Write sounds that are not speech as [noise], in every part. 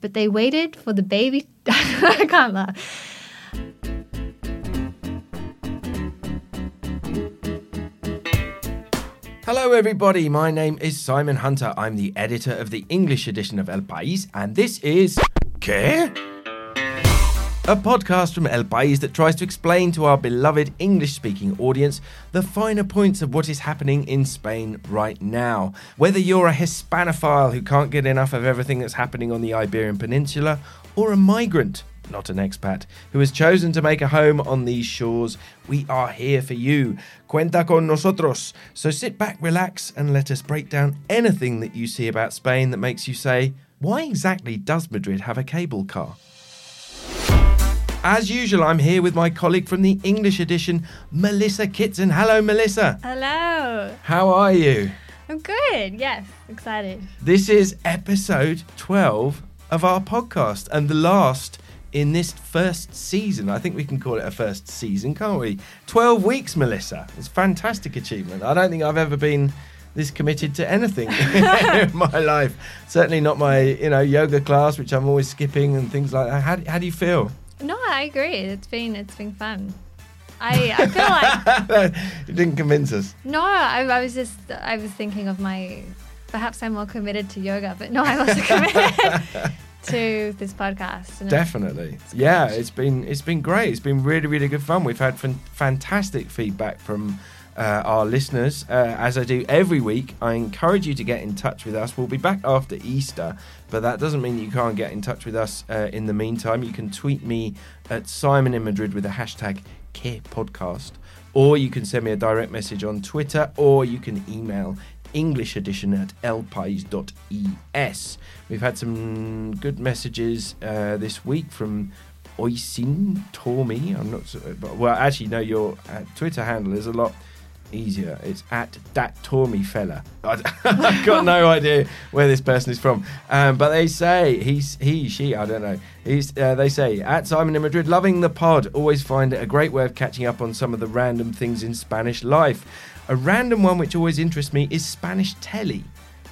But they waited for the baby. [laughs] I can't laugh. Hello, everybody. My name is Simon Hunter. I'm the editor of the English edition of El País, and this is. ¿Qué? A podcast from El País that tries to explain to our beloved English speaking audience the finer points of what is happening in Spain right now. Whether you're a Hispanophile who can't get enough of everything that's happening on the Iberian Peninsula, or a migrant, not an expat, who has chosen to make a home on these shores, we are here for you. Cuenta con nosotros. So sit back, relax, and let us break down anything that you see about Spain that makes you say, why exactly does Madrid have a cable car? As usual, I'm here with my colleague from the English edition, Melissa Kitson. Hello, Melissa. Hello. How are you? I'm good. Yes, excited. This is episode 12 of our podcast and the last in this first season. I think we can call it a first season, can't we? 12 weeks, Melissa. It's a fantastic achievement. I don't think I've ever been this committed to anything [laughs] in [laughs] my life. Certainly not my, you know, yoga class, which I'm always skipping and things like that. How, how do you feel? No, I agree. It's been it's been fun. I I feel like [laughs] it didn't convince us. no. I, I was just I was thinking of my. Perhaps I'm more committed to yoga, but no, I'm also committed [laughs] to this podcast. Definitely, yeah. It's been it's been great. It's been really really good fun. We've had fan- fantastic feedback from uh, our listeners. Uh, as I do every week, I encourage you to get in touch with us. We'll be back after Easter, but that doesn't mean you can't get in touch with us uh, in the meantime. You can tweet me at Simon in Madrid with the hashtag Podcast, or you can send me a direct message on Twitter, or you can email English edition at elpais.es. We've had some good messages uh, this week from Oisin Tormi. I'm not well, actually, no, your uh, Twitter handle is a lot easier. It's at that Tormi fella. [laughs] I've got no idea where this person is from, um, but they say he's he she I don't know. He's uh, they say at Simon in Madrid, loving the pod. Always find it a great way of catching up on some of the random things in Spanish life. A random one which always interests me is Spanish telly,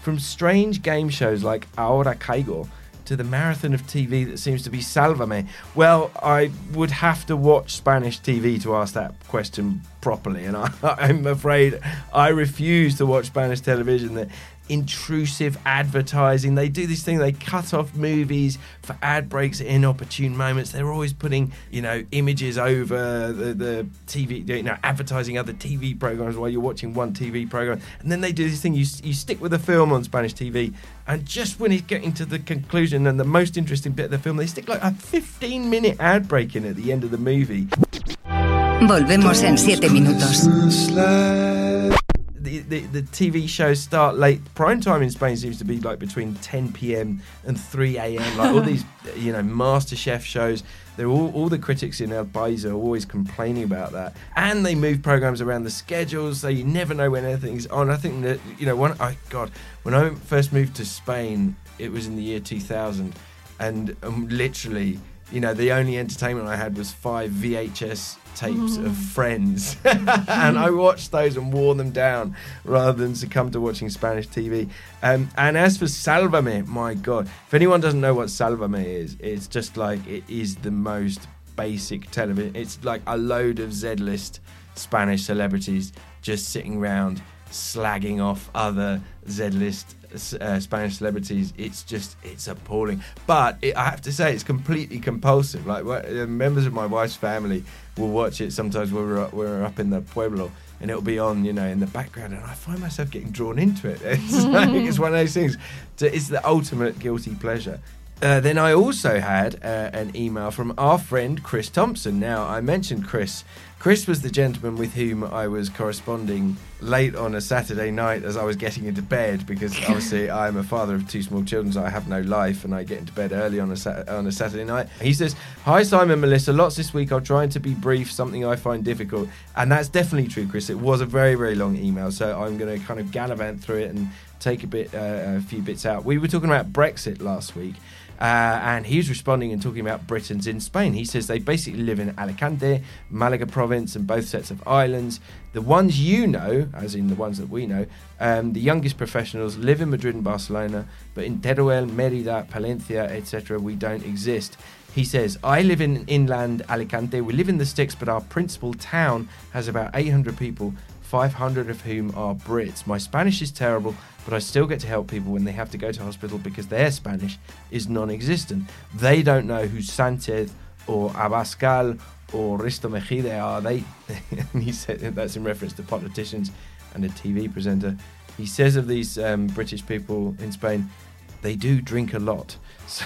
from strange game shows like Ahora Caigo to the marathon of TV that seems to be Salvame? Well, I would have to watch Spanish TV to ask that question properly, and I, [laughs] I'm afraid I refuse to watch Spanish television. The intrusive advertising. They do this thing, they cut off movies for ad breaks at inopportune moments. They're always putting, you know, images over the, the TV, you know, advertising other TV programs while you're watching one TV program. And then they do this thing, you, you stick with a film on Spanish TV, and just when it's getting to the conclusion and the most interesting bit of the film, they stick like a 15 minute ad break in at the end of the movie. Volvemos en siete minutos. The, the, TV shows start late. Prime time in Spain seems to be like between 10 p.m. and 3 a.m. Like all these, [laughs] you know, Master Chef shows. They're all, all the critics in El País are always complaining about that, and they move programs around the schedules, so you never know when anything's on. I think that you know, when I God, when I first moved to Spain, it was in the year 2000, and um, literally, you know, the only entertainment I had was five VHS tapes of Friends, [laughs] and I [laughs] watched those and wore them down rather than succumb to watching Spanish TV. Um, and as for Salvame, my God, if anyone doesn't know what Salvame is, it's just like it is the most basic television. It's like a load of Z-list Spanish celebrities just sitting around slagging off other Z-list uh, Spanish celebrities. It's just it's appalling. But it, I have to say, it's completely compulsive. Like uh, members of my wife's family will watch it sometimes when we're up, we're up in the pueblo. And it'll be on, you know, in the background, and I find myself getting drawn into it. [laughs] It's like it's one of those things. to- It's the ultimate guilty pleasure. Uh, then I also had uh, an email from our friend Chris Thompson. Now, I mentioned Chris. Chris was the gentleman with whom I was corresponding late on a Saturday night as I was getting into bed because [laughs] obviously I'm a father of two small children, so I have no life and I get into bed early on a, Sat- on a Saturday night. He says, Hi, Simon, Melissa. Lots this week. I'll try to be brief, something I find difficult. And that's definitely true, Chris. It was a very, very long email, so I'm going to kind of gallivant through it and take a bit, uh, a few bits out. We were talking about Brexit last week. Uh, and he's responding and talking about Britons in Spain. He says they basically live in Alicante, Malaga province, and both sets of islands. The ones you know, as in the ones that we know, um, the youngest professionals live in Madrid and Barcelona, but in Teruel, Merida, Palencia, etc., we don't exist. He says, I live in inland Alicante. We live in the sticks, but our principal town has about 800 people, 500 of whom are Brits. My Spanish is terrible, but I still get to help people when they have to go to hospital because their Spanish is non existent. They don't know who Sanchez or Abascal or Risto Mejide are. They, [laughs] and he said that's in reference to politicians and a TV presenter. He says of these um, British people in Spain, they do drink a lot. [laughs] So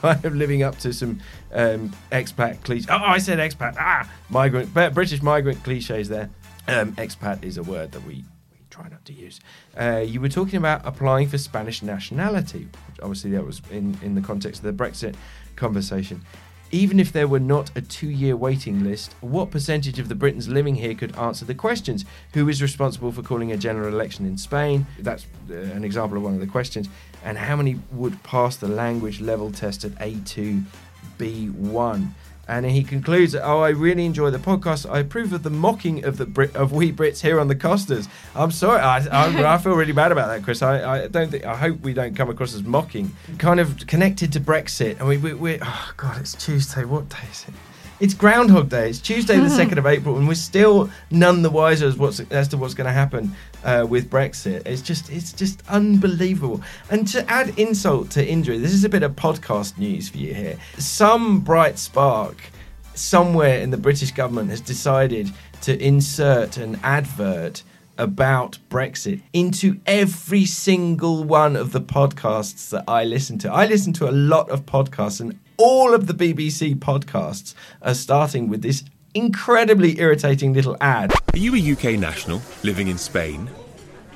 kind of living up to some um, expat cliches. Oh, I said expat. Ah, migrant, British migrant cliches there. Um, expat is a word that we, we try not to use. Uh, you were talking about applying for Spanish nationality, obviously that was in, in the context of the Brexit conversation. Even if there were not a two year waiting list, what percentage of the Britons living here could answer the questions? Who is responsible for calling a general election in Spain? That's uh, an example of one of the questions. And how many would pass the language level test at A2, B1? And he concludes, that, "Oh, I really enjoy the podcast. I approve of the mocking of the Brit- of we Brits here on the Costas. I'm sorry, I, I, I [laughs] feel really bad about that, Chris. I, I, don't think. I hope we don't come across as mocking. Kind of connected to Brexit. And we, we, we oh God, it's Tuesday. What day is it? It's Groundhog Day. It's Tuesday, the second of April, and we're still none the wiser as what's as to what's going to happen uh, with Brexit. It's just it's just unbelievable. And to add insult to injury, this is a bit of podcast news for you here. Some bright spark somewhere in the British government has decided to insert an advert about Brexit into every single one of the podcasts that I listen to. I listen to a lot of podcasts, and all of the BBC podcasts are starting with this incredibly irritating little ad. Are you a UK national living in Spain?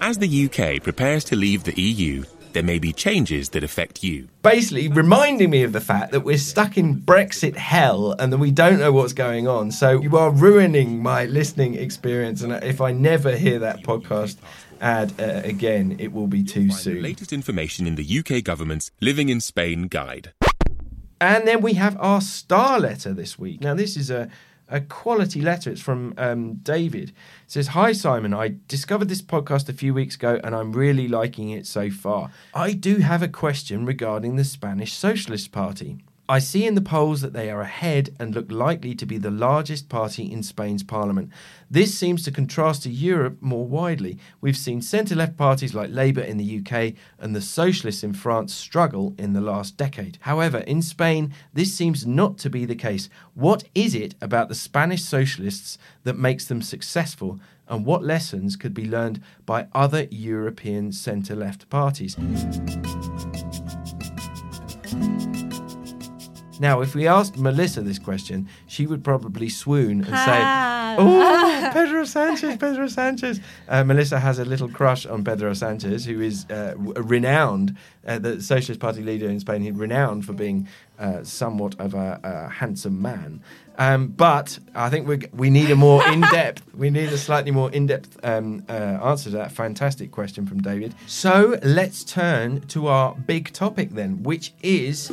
As the UK prepares to leave the EU, there may be changes that affect you. Basically, reminding me of the fact that we're stuck in Brexit hell and that we don't know what's going on. So you are ruining my listening experience. And if I never hear that podcast ad uh, again, it will be too soon. Latest information in the UK government's Living in Spain guide. And then we have our star letter this week. Now, this is a, a quality letter. It's from um, David. It says, Hi, Simon. I discovered this podcast a few weeks ago and I'm really liking it so far. I do have a question regarding the Spanish Socialist Party. I see in the polls that they are ahead and look likely to be the largest party in Spain's parliament. This seems to contrast to Europe more widely. We've seen centre left parties like Labour in the UK and the Socialists in France struggle in the last decade. However, in Spain, this seems not to be the case. What is it about the Spanish Socialists that makes them successful? And what lessons could be learned by other European centre left parties? Now, if we asked Melissa this question, she would probably swoon and say. "Oh, [laughs] Pedro Sanchez, Pedro Sanchez." Uh, Melissa has a little crush on Pedro Sanchez, who is uh, renowned, uh, the Socialist Party leader in Spain, he's renowned for being uh, somewhat of a, a handsome man. Um, but I think we we need a more [laughs] in-depth, we need a slightly more in-depth um, uh, answer to that fantastic question from David. So let's turn to our big topic then, which is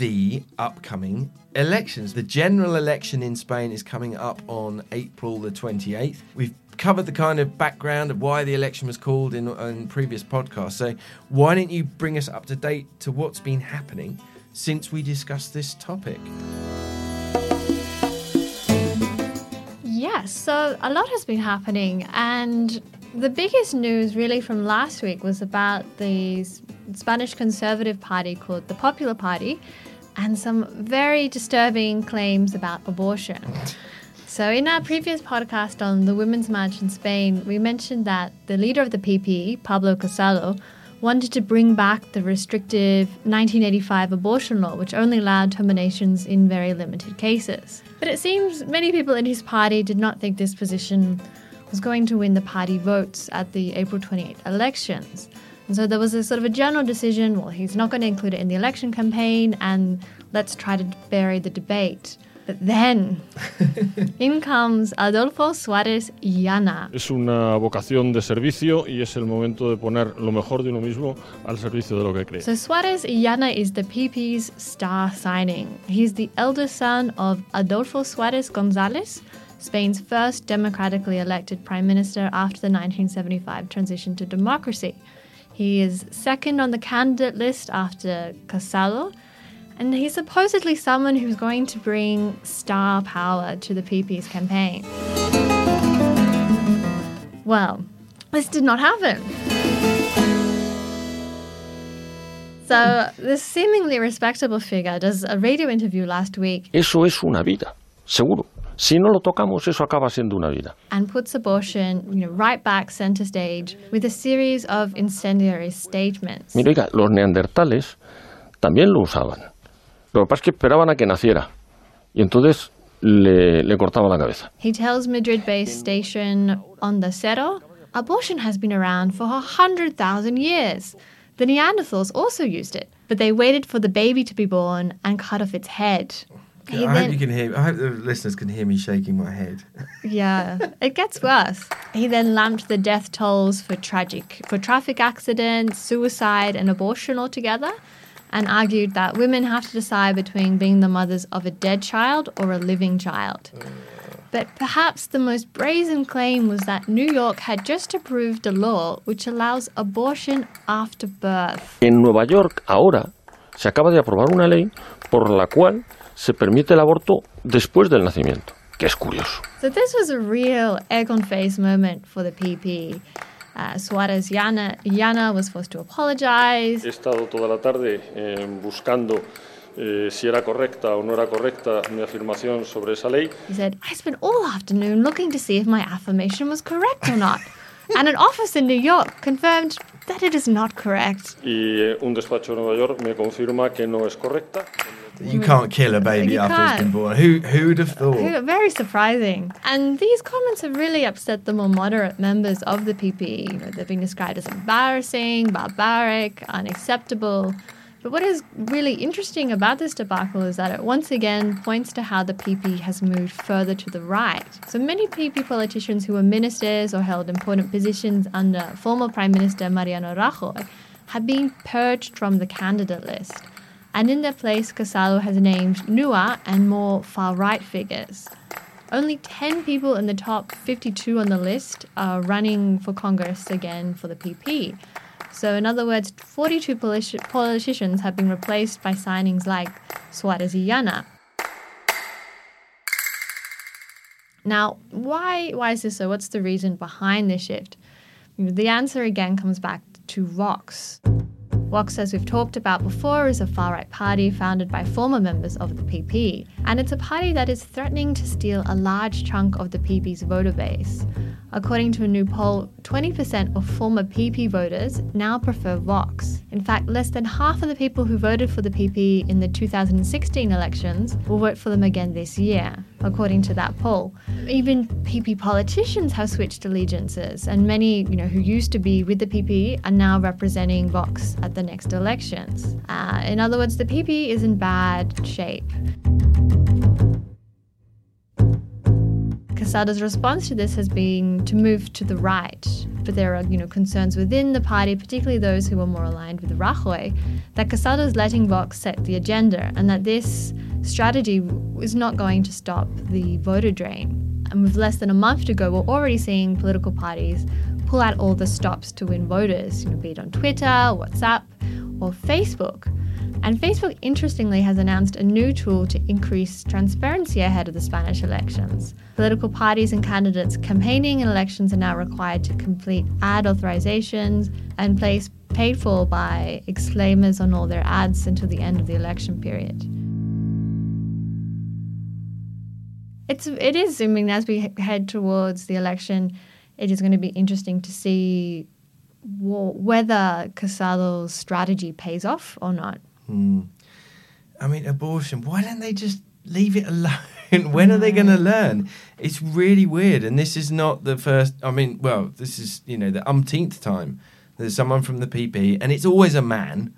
the upcoming elections. The general election in Spain is coming up on April the 28th. We've covered the kind of background of why the election was called in, in previous podcasts. So, why don't you bring us up to date to what's been happening since we discussed this topic? Yes, so a lot has been happening, and the biggest news really from last week was about the Spanish Conservative Party called the Popular Party and some very disturbing claims about abortion. So, in our previous podcast on the Women's March in Spain, we mentioned that the leader of the PP, Pablo Casado, wanted to bring back the restrictive 1985 abortion law, which only allowed terminations in very limited cases. But it seems many people in his party did not think this position was going to win the party votes at the April 28 elections. And so there was a sort of a general decision well, he's not going to include it in the election campaign, and let's try to bury the debate. But then, [laughs] in comes Adolfo Suárez Illana. Es una vocación de servicio y es el momento de poner lo mejor de uno mismo al servicio de lo que cree. So Suárez Illana is the PP's star signing. He's the eldest son of Adolfo Suárez González, Spain's first democratically elected prime minister after the 1975 transition to democracy. He is second on the candidate list after Casado, and he's supposedly someone who's going to bring star power to the PP's campaign. Well, this did not happen. So, this seemingly respectable figure does a radio interview last week Eso es una vida, seguro. Si no lo tocamos, eso acaba siendo una vida. and puts abortion, you know, right back center stage with a series of incendiary statements. Mira, oiga, los neandertales también lo usaban. Lo que pasa es que esperaban a que naciera. Y entonces le, le cortaban la cabeza. He tells Madrid-based station Onda Cero, abortion has been around for a hundred thousand years. The Neanderthals also used it, but they waited for the baby to be born and cut off its head. He I then- hope you can hear. I hope the listeners can hear me shaking my head. [laughs] Yeah, it gets worse. He then lumped the death tolls for tragic for traffic accidents, suicide, and abortion altogether, and argued that women have to decide between being the mothers of a dead child or a living child. But perhaps the most brazen claim was that New York had just approved a law which allows abortion after birth. En Nueva York, ahora, se acaba de aprobar una ley por la cual se permite el aborto después del nacimiento. Que es curioso. So this was a real egg on face moment for the PP. Uh, Suarez Yana, Yana was forced to apologize. He estado toda la tarde eh, buscando eh, si era correcta o no era correcta mi afirmación sobre esa ley. He said, I spent all afternoon looking to see if my affirmation was correct or not. [laughs] and an office in New York confirmed that it is not correct. Y eh, un despacho de Nueva York me confirma que no es correcta. You can't kill a baby You after it's been born. Who who'd have thought? Very surprising. And these comments have really upset the more moderate members of the PP. You know, they've been described as embarrassing, barbaric, unacceptable. But what is really interesting about this debacle is that it once again points to how the PP has moved further to the right. So many PP politicians who were ministers or held important positions under former Prime Minister Mariano Rajoy have been purged from the candidate list. And in their place, Casado has named newer and more far right figures. Only 10 people in the top 52 on the list are running for Congress again for the PP. So, in other words, 42 politi- politicians have been replaced by signings like Suarez y Now, why, why is this so? What's the reason behind this shift? The answer again comes back to Vox. Vox, as we've talked about before, is a far right party founded by former members of the PP. And it's a party that is threatening to steal a large chunk of the PP's voter base. According to a new poll, 20% of former PP voters now prefer Vox. In fact, less than half of the people who voted for the PP in the 2016 elections will vote for them again this year, according to that poll. Even PP politicians have switched allegiances, and many, you know, who used to be with the PP are now representing Vox at the next elections. Uh, in other words, the PP is in bad shape. Casado's response to this has been to move to the right, but there are, you know, concerns within the party, particularly those who are more aligned with the Rajoy, that Casado's letting Vox set the agenda, and that this strategy is not going to stop the voter drain. And with less than a month to go, we're already seeing political parties pull out all the stops to win voters, you know, be it on Twitter, WhatsApp, or Facebook. And Facebook, interestingly, has announced a new tool to increase transparency ahead of the Spanish elections. Political parties and candidates campaigning in elections are now required to complete ad authorizations and place paid for by exclaimers on all their ads until the end of the election period. It's it is. I mean, as we head towards the election, it is going to be interesting to see wh- whether Casado's strategy pays off or not. Hmm. I mean, abortion. Why don't they just leave it alone? [laughs] when are they going to learn? It's really weird, and this is not the first. I mean, well, this is you know the umpteenth time there's someone from the PP, and it's always a man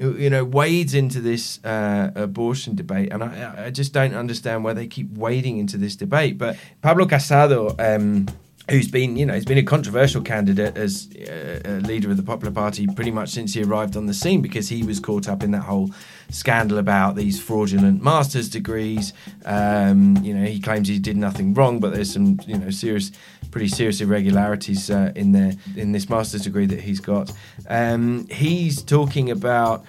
who, you know, wades into this uh, abortion debate. And I, I just don't understand why they keep wading into this debate. But Pablo Casado, um, who's been, you know, he's been a controversial candidate as uh, a leader of the Popular Party pretty much since he arrived on the scene because he was caught up in that whole scandal about these fraudulent master's degrees. Um, you know, he claims he did nothing wrong, but there's some, you know, serious, pretty serious irregularities uh, in there in this master's degree that he's got. Um, he's talking about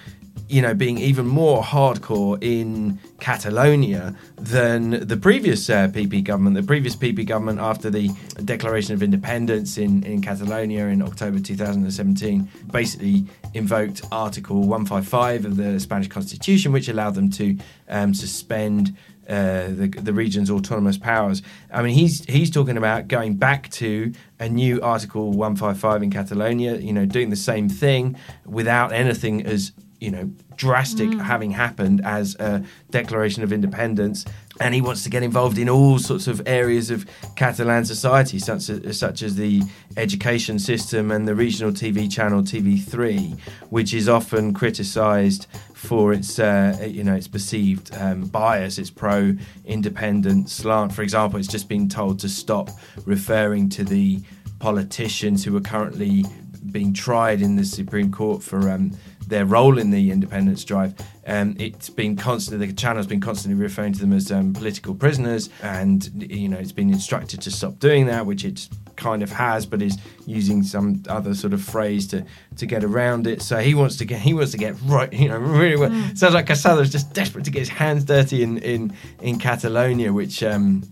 you know, being even more hardcore in Catalonia than the previous uh, PP government. The previous PP government, after the Declaration of Independence in, in Catalonia in October 2017, basically invoked Article 155 of the Spanish Constitution, which allowed them to um, suspend uh, the, the region's autonomous powers. I mean, he's he's talking about going back to a new Article 155 in Catalonia, you know, doing the same thing without anything as you know drastic having happened as a declaration of independence. And he wants to get involved in all sorts of areas of Catalan society such as, such as the education system and the regional TV channel TV3 which is often criticized for its uh, you know its perceived um, bias its pro independent slant. For example it's just been told to stop referring to the politicians who are currently being tried in the Supreme Court for um, their role in the independence drive. Um, it's been constantly the channel's been constantly referring to them as um, political prisoners, and you know it's been instructed to stop doing that, which it kind of has, but is using some other sort of phrase to to get around it. So he wants to get he wants to get right, you know, really well. Sounds like Casado's just desperate to get his hands dirty in in in Catalonia, which. Um,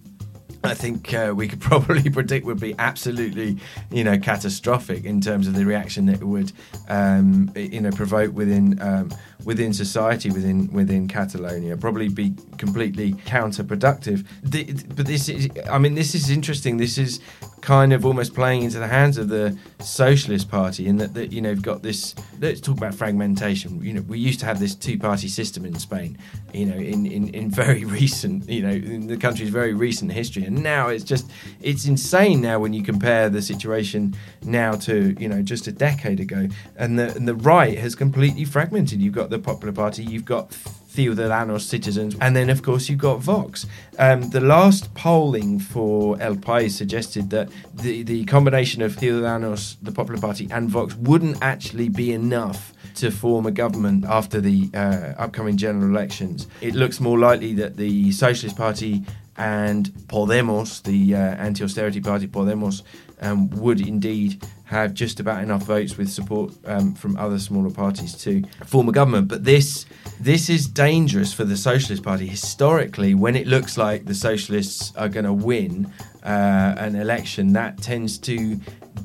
I think uh, we could [laughs] probably predict would be absolutely, you know, catastrophic in terms of the reaction that it would, um, you know, provoke within um, within society within within Catalonia. Probably be completely counterproductive. The, but this is, I mean, this is interesting. This is kind of almost playing into the hands of the Socialist Party in that, that you know, you've got this. Let's talk about fragmentation. You know, we used to have this two-party system in Spain. You know, in, in, in very [laughs] recent, you know, in the country's very recent history, and now it's just it's insane now when you compare the situation now to you know just a decade ago, and the and the right has completely fragmented. You've got the Popular Party, you've got Ciudadanos citizens, and then of course you've got Vox. Um, the last polling for El País suggested that the the combination of Ciudadanos, the Popular Party, and Vox wouldn't actually be enough to form a government after the uh, upcoming general elections. It looks more likely that the Socialist Party and Podemos, the uh, anti-austerity party Podemos, um, would indeed have just about enough votes with support um, from other smaller parties to form a government. But this this is dangerous for the Socialist Party. Historically, when it looks like the Socialists are going to win uh, an election, that tends to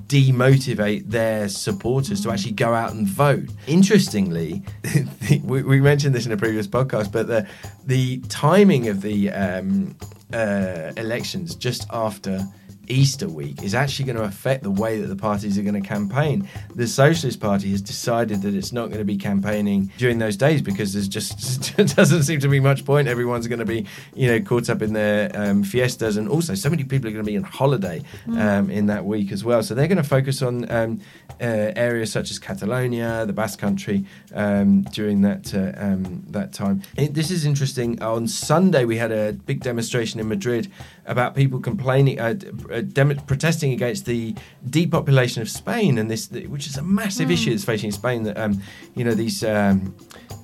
demotivate their supporters to actually go out and vote. Interestingly, [laughs] we, we mentioned this in a previous podcast, but the the timing of the um, uh, elections just after Easter week is actually going to affect the way that the parties are going to campaign. The Socialist Party has decided that it's not going to be campaigning during those days because there's just [laughs] doesn't seem to be much point. Everyone's going to be, you know, caught up in their um, fiestas, and also so many people are going to be on holiday um, in that week as well. So they're going to focus on um, uh, areas such as Catalonia, the Basque Country um, during that uh, um, that time. It, this is interesting. On Sunday we had a big demonstration in Madrid about people complaining, uh, uh, dem- protesting against the depopulation of Spain, and this, which is a massive issue that's facing Spain. That um, you know these um,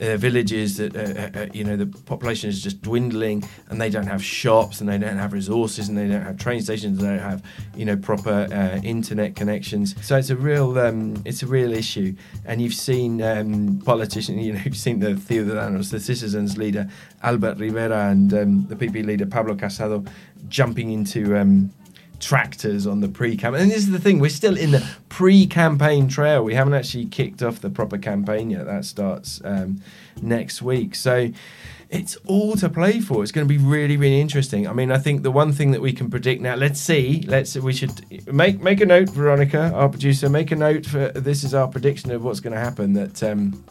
uh, villages that uh, uh, uh, you know the population is just dwindling, and they don't have shops, and they don't have resources, and they don't have train stations, they don't have you know proper uh, internet connections. So it's a real um, it's a real issue, and you've seen um, politicians, you know, [laughs] you've seen the Ciudadanos, the citizens leader Albert Rivera, and um, the PP leader Pablo Casado jumping into um, tractors on the pre-campaign. And this is the thing: we're still in the pre-campaign trail. We haven't actually kicked off the proper campaign yet. That starts um, next week. So it's all to play for. It's going to be really, really interesting. I mean, I think the one thing that we can predict now. Let's see. Let's. We should make make a note, Veronica, our producer. Make a note for this is our prediction of what's going to happen. That. Um,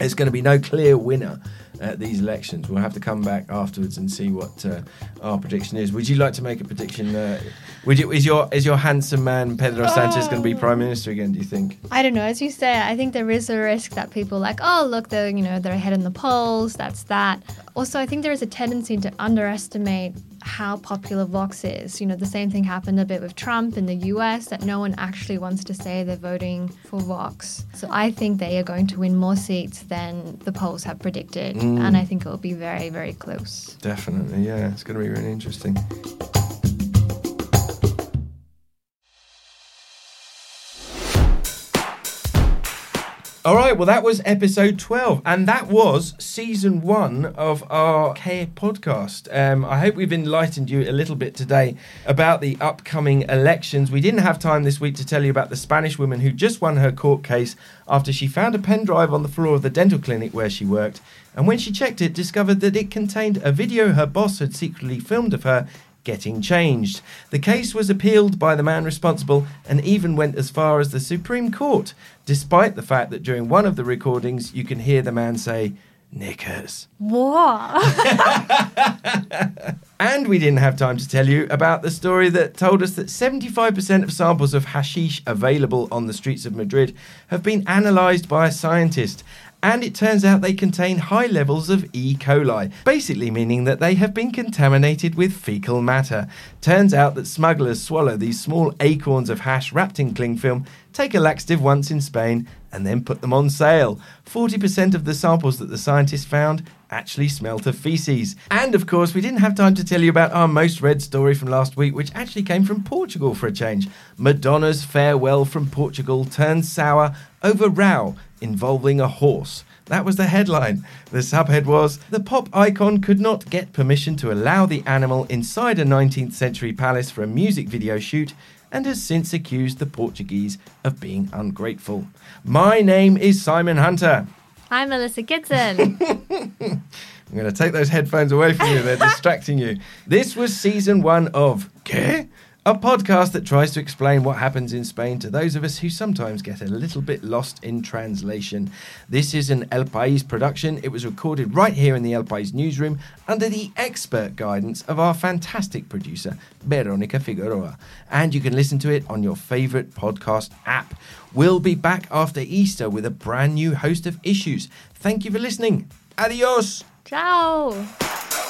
there's going to be no clear winner at these elections. We'll have to come back afterwards and see what uh, our prediction is. Would you like to make a prediction? Uh, would you, is your is your handsome man Pedro Sanchez going to be prime minister again? Do you think? I don't know. As you say, I think there is a risk that people are like, oh, look, they're you know they're ahead in the polls. That's that. Also, I think there is a tendency to underestimate how popular Vox is. You know, the same thing happened a bit with Trump in the US that no one actually wants to say they're voting for Vox. So I think they are going to win more seats than the polls have predicted. Mm. And I think it will be very, very close. Definitely, yeah. It's going to be really interesting. All right, well, that was episode 12, and that was season one of our ¿Qué? podcast. Um, I hope we've enlightened you a little bit today about the upcoming elections. We didn't have time this week to tell you about the Spanish woman who just won her court case after she found a pen drive on the floor of the dental clinic where she worked, and when she checked it, discovered that it contained a video her boss had secretly filmed of her getting changed. The case was appealed by the man responsible and even went as far as the Supreme Court, despite the fact that during one of the recordings you can hear the man say, Knickers. What? And we didn't have time to tell you about the story that told us that 75% of samples of hashish available on the streets of Madrid have been analysed by a scientist. And it turns out they contain high levels of E. coli, basically meaning that they have been contaminated with fecal matter. Turns out that smugglers swallow these small acorns of hash wrapped in cling film, take a laxative once in Spain, and then put them on sale. 40% of the samples that the scientists found actually smelt of feces. And of course, we didn't have time to tell you about our most read story from last week, which actually came from Portugal for a change. Madonna's farewell from Portugal turns sour over row involving a horse. That was the headline. The subhead was The pop icon could not get permission to allow the animal inside a 19th century palace for a music video shoot and has since accused the Portuguese of being ungrateful. My name is Simon Hunter. I'm Melissa Kitson. [laughs] I'm going to take those headphones away from you. They're [laughs] distracting you. This was season one of ¿Qué? A podcast that tries to explain what happens in Spain to those of us who sometimes get a little bit lost in translation. This is an El País production. It was recorded right here in the El País newsroom under the expert guidance of our fantastic producer, Veronica Figueroa. And you can listen to it on your favourite podcast app. We'll be back after Easter with a brand new host of issues. Thank you for listening. Adios. Ciao.